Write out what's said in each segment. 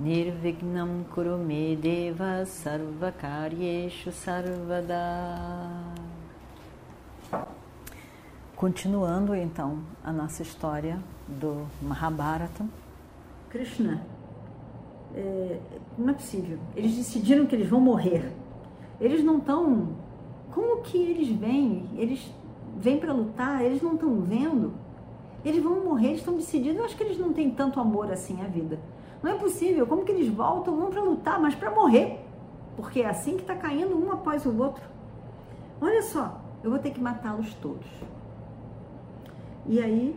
Nirvignam Kurume Deva Sarvakaryeshu Sarvada. Continuando então a nossa história do Mahabharata. Krishna, é, não é possível. Eles decidiram que eles vão morrer. Eles não estão. Como que eles vêm? Eles vêm para lutar, eles não estão vendo. Eles vão morrer, eles estão decididos. Eu acho que eles não têm tanto amor assim à vida. Não é possível. Como que eles voltam, vão para lutar, mas para morrer? Porque é assim que está caindo um após o outro. Olha só, eu vou ter que matá-los todos. E aí,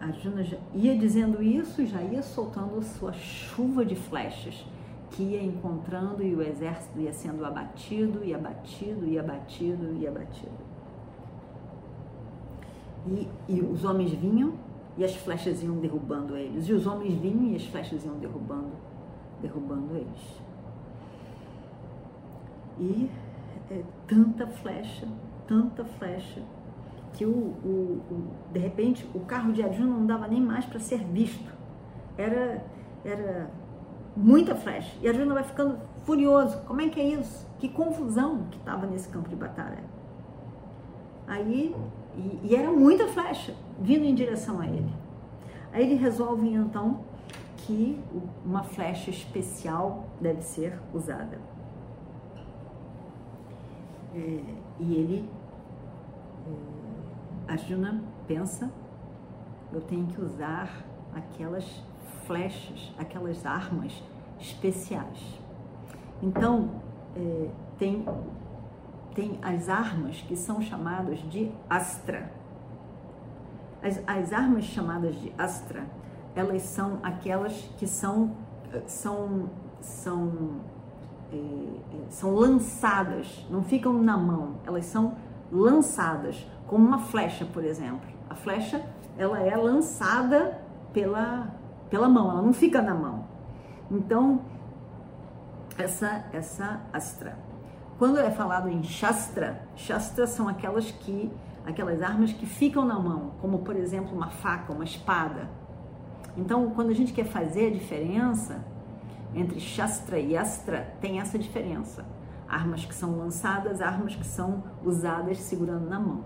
Arjuna já ia dizendo isso e já ia soltando sua chuva de flechas, que ia encontrando e o exército ia sendo abatido, e abatido, e abatido, e abatido. E, e os homens vinham e as flechas iam derrubando eles. E os homens vinham e as flechas iam derrubando, derrubando eles. E é, tanta flecha, tanta flecha, que o, o, o, de repente o carro de Arjuna não dava nem mais para ser visto. Era, era muita flecha. E Arjuna vai ficando furioso. Como é que é isso? Que confusão que estava nesse campo de batalha. Aí, e, e era muita flecha vindo em direção a ele. Aí ele resolve então que uma flecha especial deve ser usada. É, e ele, é, Arjuna pensa, eu tenho que usar aquelas flechas, aquelas armas especiais. Então, é, tem, tem as armas que são chamadas de astra. As, as armas chamadas de astra, elas são aquelas que são, são, são, é, são lançadas, não ficam na mão, elas são lançadas, como uma flecha, por exemplo. A flecha, ela é lançada pela, pela mão, ela não fica na mão. Então, essa, essa astra. Quando é falado em Shastra, Shastra são aquelas que aquelas armas que ficam na mão, como por exemplo uma faca, uma espada. Então, quando a gente quer fazer a diferença entre Shastra e Astra, tem essa diferença. Armas que são lançadas, armas que são usadas segurando na mão.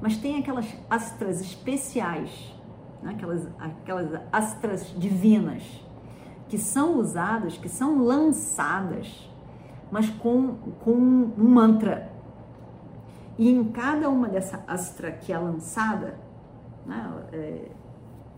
Mas tem aquelas astras especiais, né? aquelas, aquelas astras divinas, que são usadas, que são lançadas, mas com, com um mantra. E em cada uma dessa astra que é lançada, né, é,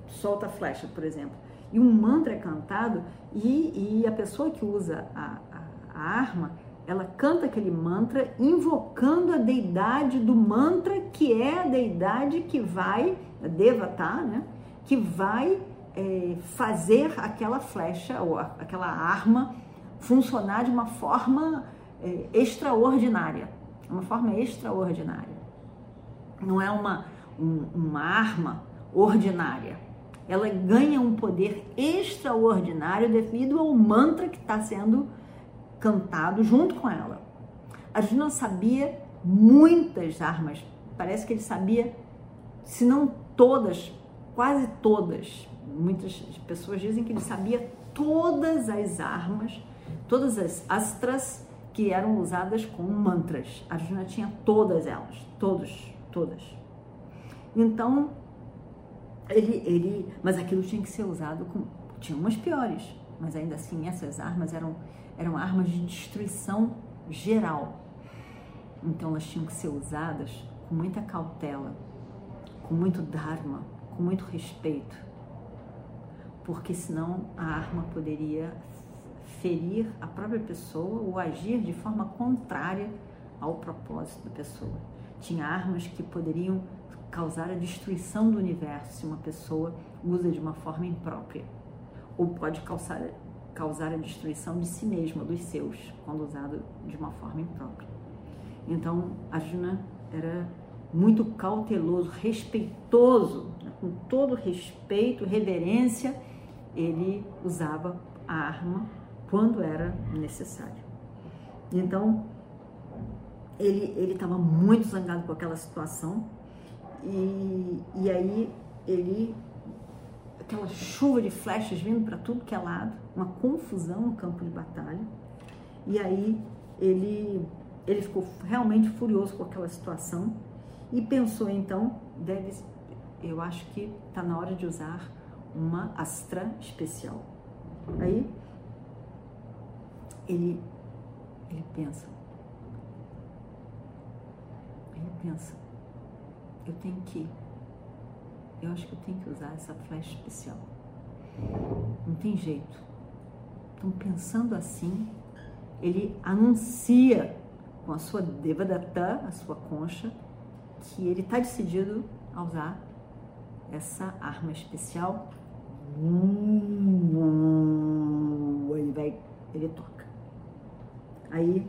solta a flecha, por exemplo, e um mantra é cantado, e, e a pessoa que usa a, a, a arma, ela canta aquele mantra invocando a deidade do mantra, que é a deidade que vai, a Devata, né, que vai é, fazer aquela flecha ou aquela arma funcionar de uma forma é, extraordinária uma forma extraordinária. Não é uma, um, uma arma ordinária. Ela ganha um poder extraordinário devido ao mantra que está sendo cantado junto com ela. Arjuna sabia muitas armas, parece que ele sabia, se não todas, quase todas. Muitas pessoas dizem que ele sabia todas as armas, todas as astras que eram usadas como mantras. Arjuna tinha todas elas, todos, todas. Então, ele, ele, mas aquilo tinha que ser usado com, tinha umas piores, mas ainda assim essas armas eram, eram armas de destruição geral. Então elas tinham que ser usadas com muita cautela, com muito dharma, com muito respeito, porque senão a arma poderia ferir a própria pessoa ou agir de forma contrária ao propósito da pessoa. Tinha armas que poderiam causar a destruição do universo se uma pessoa usa de uma forma imprópria, ou pode causar, causar a destruição de si mesmo, dos seus, quando usado de uma forma imprópria. Então, Arjuna era muito cauteloso, respeitoso, né? com todo respeito, reverência, ele usava a arma quando era necessário. Então, ele estava muito zangado com aquela situação e, e aí ele aquela chuva de flechas vindo para tudo que é lado, uma confusão no campo de batalha. E aí ele ele ficou realmente furioso com aquela situação e pensou então, deve eu acho que está na hora de usar uma astra especial. Aí ele ele pensa ele pensa eu tenho que eu acho que eu tenho que usar essa flecha especial. Não tem jeito. Então, pensando assim, ele anuncia com a sua Devadatta, a sua concha, que ele está decidido a usar essa arma especial. Ele vai, ele toca. Aí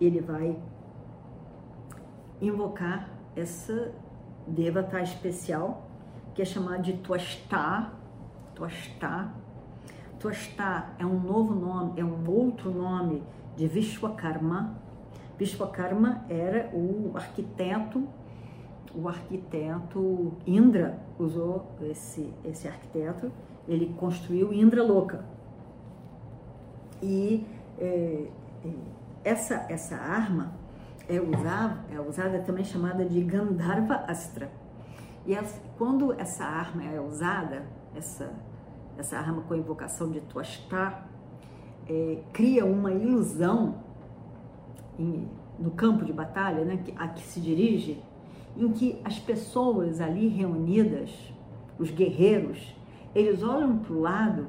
ele vai invocar essa Devata especial que é chamado de Tuastá. Tuastá. Tuastá é um novo nome, é um outro nome de Vishwakarma. Vishwakarma era o arquiteto, o arquiteto Indra usou esse, esse arquiteto, ele construiu Indra Loka. E é, essa, essa arma é usada, é usada também chamada de Gandharva Astra. E quando essa arma é usada, essa, essa arma com invocação de Tuastá, é, cria uma ilusão em, no campo de batalha, né, a que se dirige, em que as pessoas ali reunidas, os guerreiros, eles olham para o lado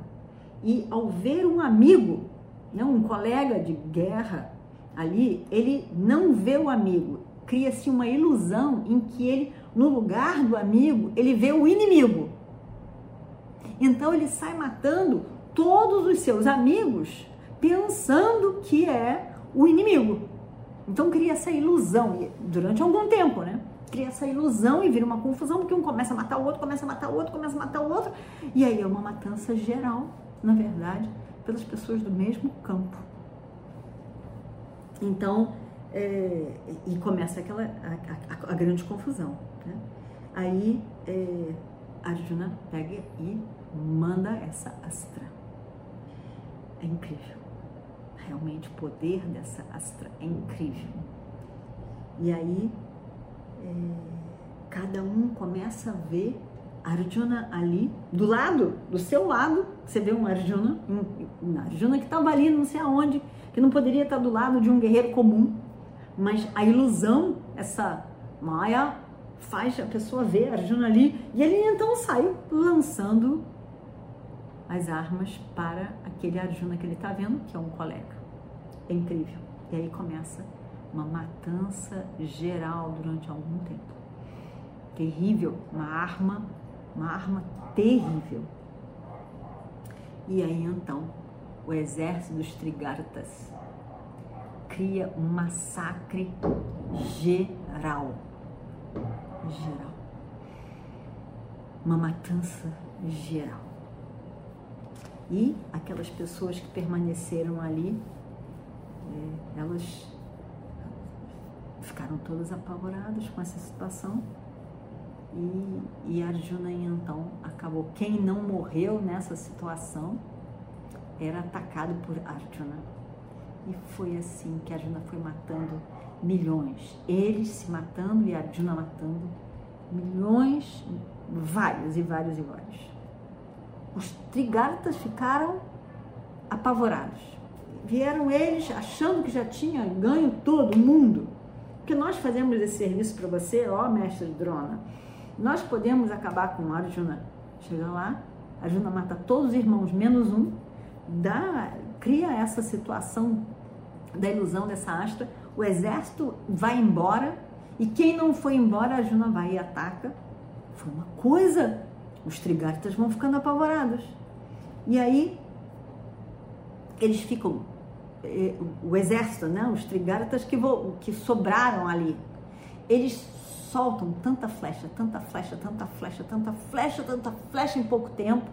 e ao ver um amigo, um colega de guerra ali, ele não vê o amigo, cria-se uma ilusão em que ele no lugar do amigo, ele vê o inimigo. Então ele sai matando todos os seus amigos pensando que é o inimigo. Então cria essa ilusão durante algum tempo, né? Cria essa ilusão e vira uma confusão porque um começa a matar o outro, começa a matar o outro, começa a matar o outro e aí é uma matança geral, na verdade, pelas pessoas do mesmo campo. Então, é, e começa aquela a, a, a grande confusão. Né? Aí é, Arjuna pega e manda essa astra. É incrível. Realmente o poder dessa astra é incrível. E aí é, cada um começa a ver Arjuna ali, do lado, do seu lado, você vê um Arjuna, um, Arjuna que estava ali não sei aonde, que não poderia estar do lado de um guerreiro comum, mas a ilusão, essa Maya, faz a pessoa ver Arjuna ali e ele então sai lançando as armas para aquele Arjuna que ele está vendo, que é um colega. É incrível. E aí começa uma matança geral durante algum tempo. Terrível, uma arma, uma arma terrível. E aí então o exército dos Trigartas cria um massacre geral geral. Uma matança geral. E aquelas pessoas que permaneceram ali, é, elas ficaram todas apavoradas com essa situação. E, e Arjuna então acabou. Quem não morreu nessa situação era atacado por Arjuna. E foi assim que Arjuna foi matando milhões. Eles se matando e Arjuna matando milhões, vários e vários e vários. Os trigartas ficaram apavorados. Vieram eles achando que já tinha ganho todo mundo. Porque nós fazemos esse serviço para você, ó mestre Drona. Nós podemos acabar com Arjuna. Chega lá, Arjuna mata todos os irmãos, menos um, dá, cria essa situação da ilusão dessa astra o exército vai embora e quem não foi embora, a Juna vai e ataca. Foi uma coisa. Os trigartas vão ficando apavorados. E aí, eles ficam, eh, o exército, né, os Trigartas que, que sobraram ali, eles soltam tanta flecha, tanta flecha, tanta flecha, tanta flecha, tanta flecha em pouco tempo,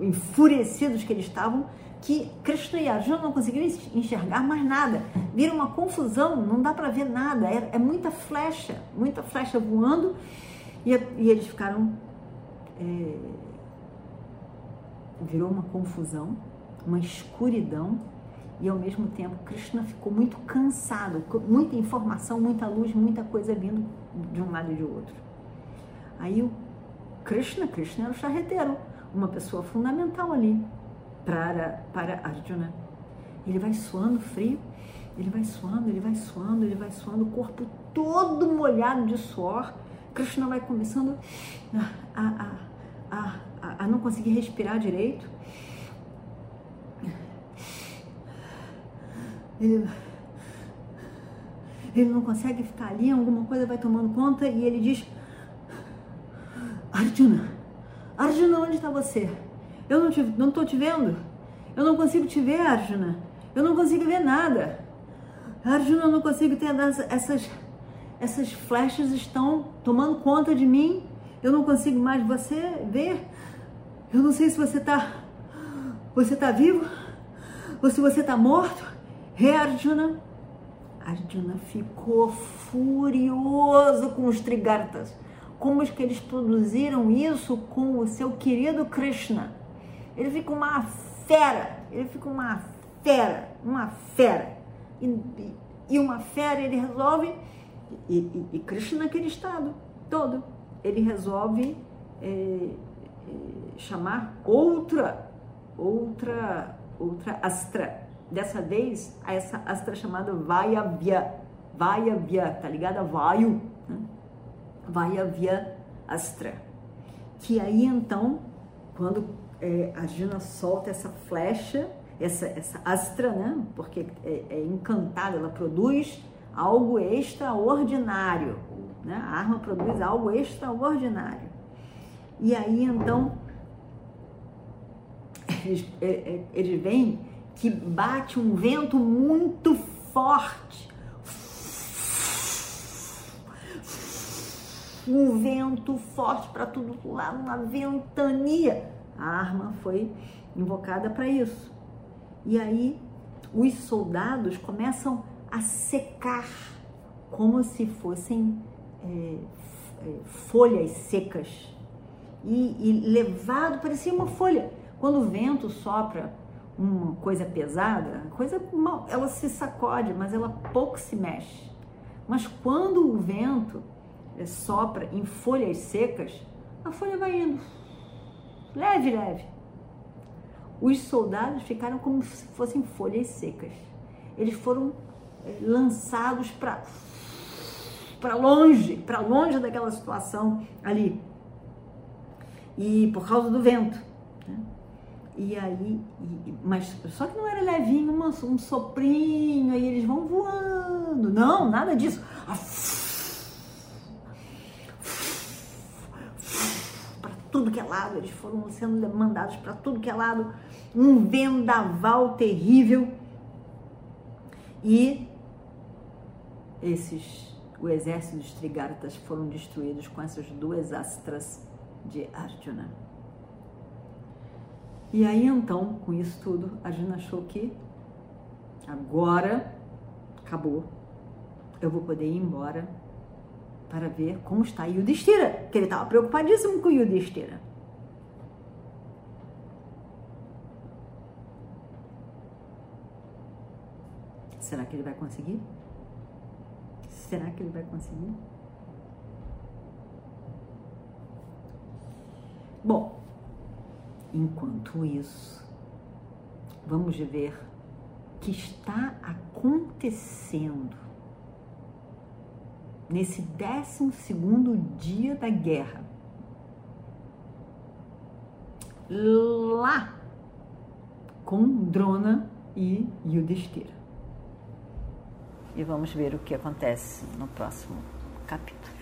enfurecidos que eles estavam, que Krishna e Arjuna não conseguiram enxergar mais nada. Vira uma confusão, não dá para ver nada. É, é, muita flecha, muita flecha voando e, e eles ficaram. É, virou uma confusão, uma escuridão e ao mesmo tempo Krishna ficou muito cansado, muita informação, muita luz, muita coisa vindo de um lado e de outro. Aí o Krishna, Krishna era o charreteiro, uma pessoa fundamental ali para, para Arjuna. Ele vai suando frio, ele vai suando, ele vai suando, ele vai suando, o corpo todo molhado de suor. Krishna vai começando a, a, a, a, a não conseguir respirar direito. Ele, ele não consegue ficar ali, alguma coisa vai tomando conta e ele diz: Arjuna, Arjuna, onde está você? Eu não, te, não te vendo. Eu não consigo te ver, Arjuna. Eu não consigo ver nada. Arjuna, eu não consigo ter essas, essas flechas estão tomando conta de mim. Eu não consigo mais você ver. Eu não sei se você está você tá vivo ou se você está morto. Rei Arjuna. Arjuna ficou furioso com os Trigartas. Como é que eles produziram isso com o seu querido Krishna? Ele fica uma fera, ele fica uma fera, uma fera. E, e uma fera ele resolve, e, e, e Krishna naquele estado todo, ele resolve é, é, chamar outra, outra, outra astra. Dessa vez, essa astra chamada Vayavya. Vayavya, tá ligada a Vayu? Né? Vayavya Astra. Que aí então, quando é, a Gina solta essa flecha, essa, essa astra, né? Porque é, é encantada, ela produz algo extraordinário. Né? A arma produz algo extraordinário. E aí então eles, é, é, eles veem que bate um vento muito forte. Um vento forte para tudo lá, uma ventania. A arma foi invocada para isso. E aí os soldados começam a secar como se fossem é, é, folhas secas e, e levado parecia uma folha. Quando o vento sopra uma coisa pesada, coisa mal, ela se sacode, mas ela pouco se mexe. Mas quando o vento é, sopra em folhas secas, a folha vai indo leve, leve. Os soldados ficaram como se fossem folhas secas. Eles foram eh, lançados para para longe, para longe daquela situação ali. E por causa do vento. E aí, e, mas só que não era levinho, uma, um soprinho, aí eles vão voando. Não, nada disso. Ah, tudo que é lado, eles foram sendo mandados para tudo que é lado, um vendaval terrível. E esses, o exército dos Trigartas foram destruídos com essas duas astras de Arjuna. E aí então, com isso tudo, Arjuna achou que agora acabou, eu vou poder ir embora para ver como está Yudhishthira, que ele estava preocupadíssimo com Yudhishthira. Será que ele vai conseguir? Será que ele vai conseguir? Bom, enquanto isso, vamos ver o que está acontecendo nesse 12 dia da guerra. Lá com Drona e Yudhishthira. E vamos ver o que acontece no próximo capítulo.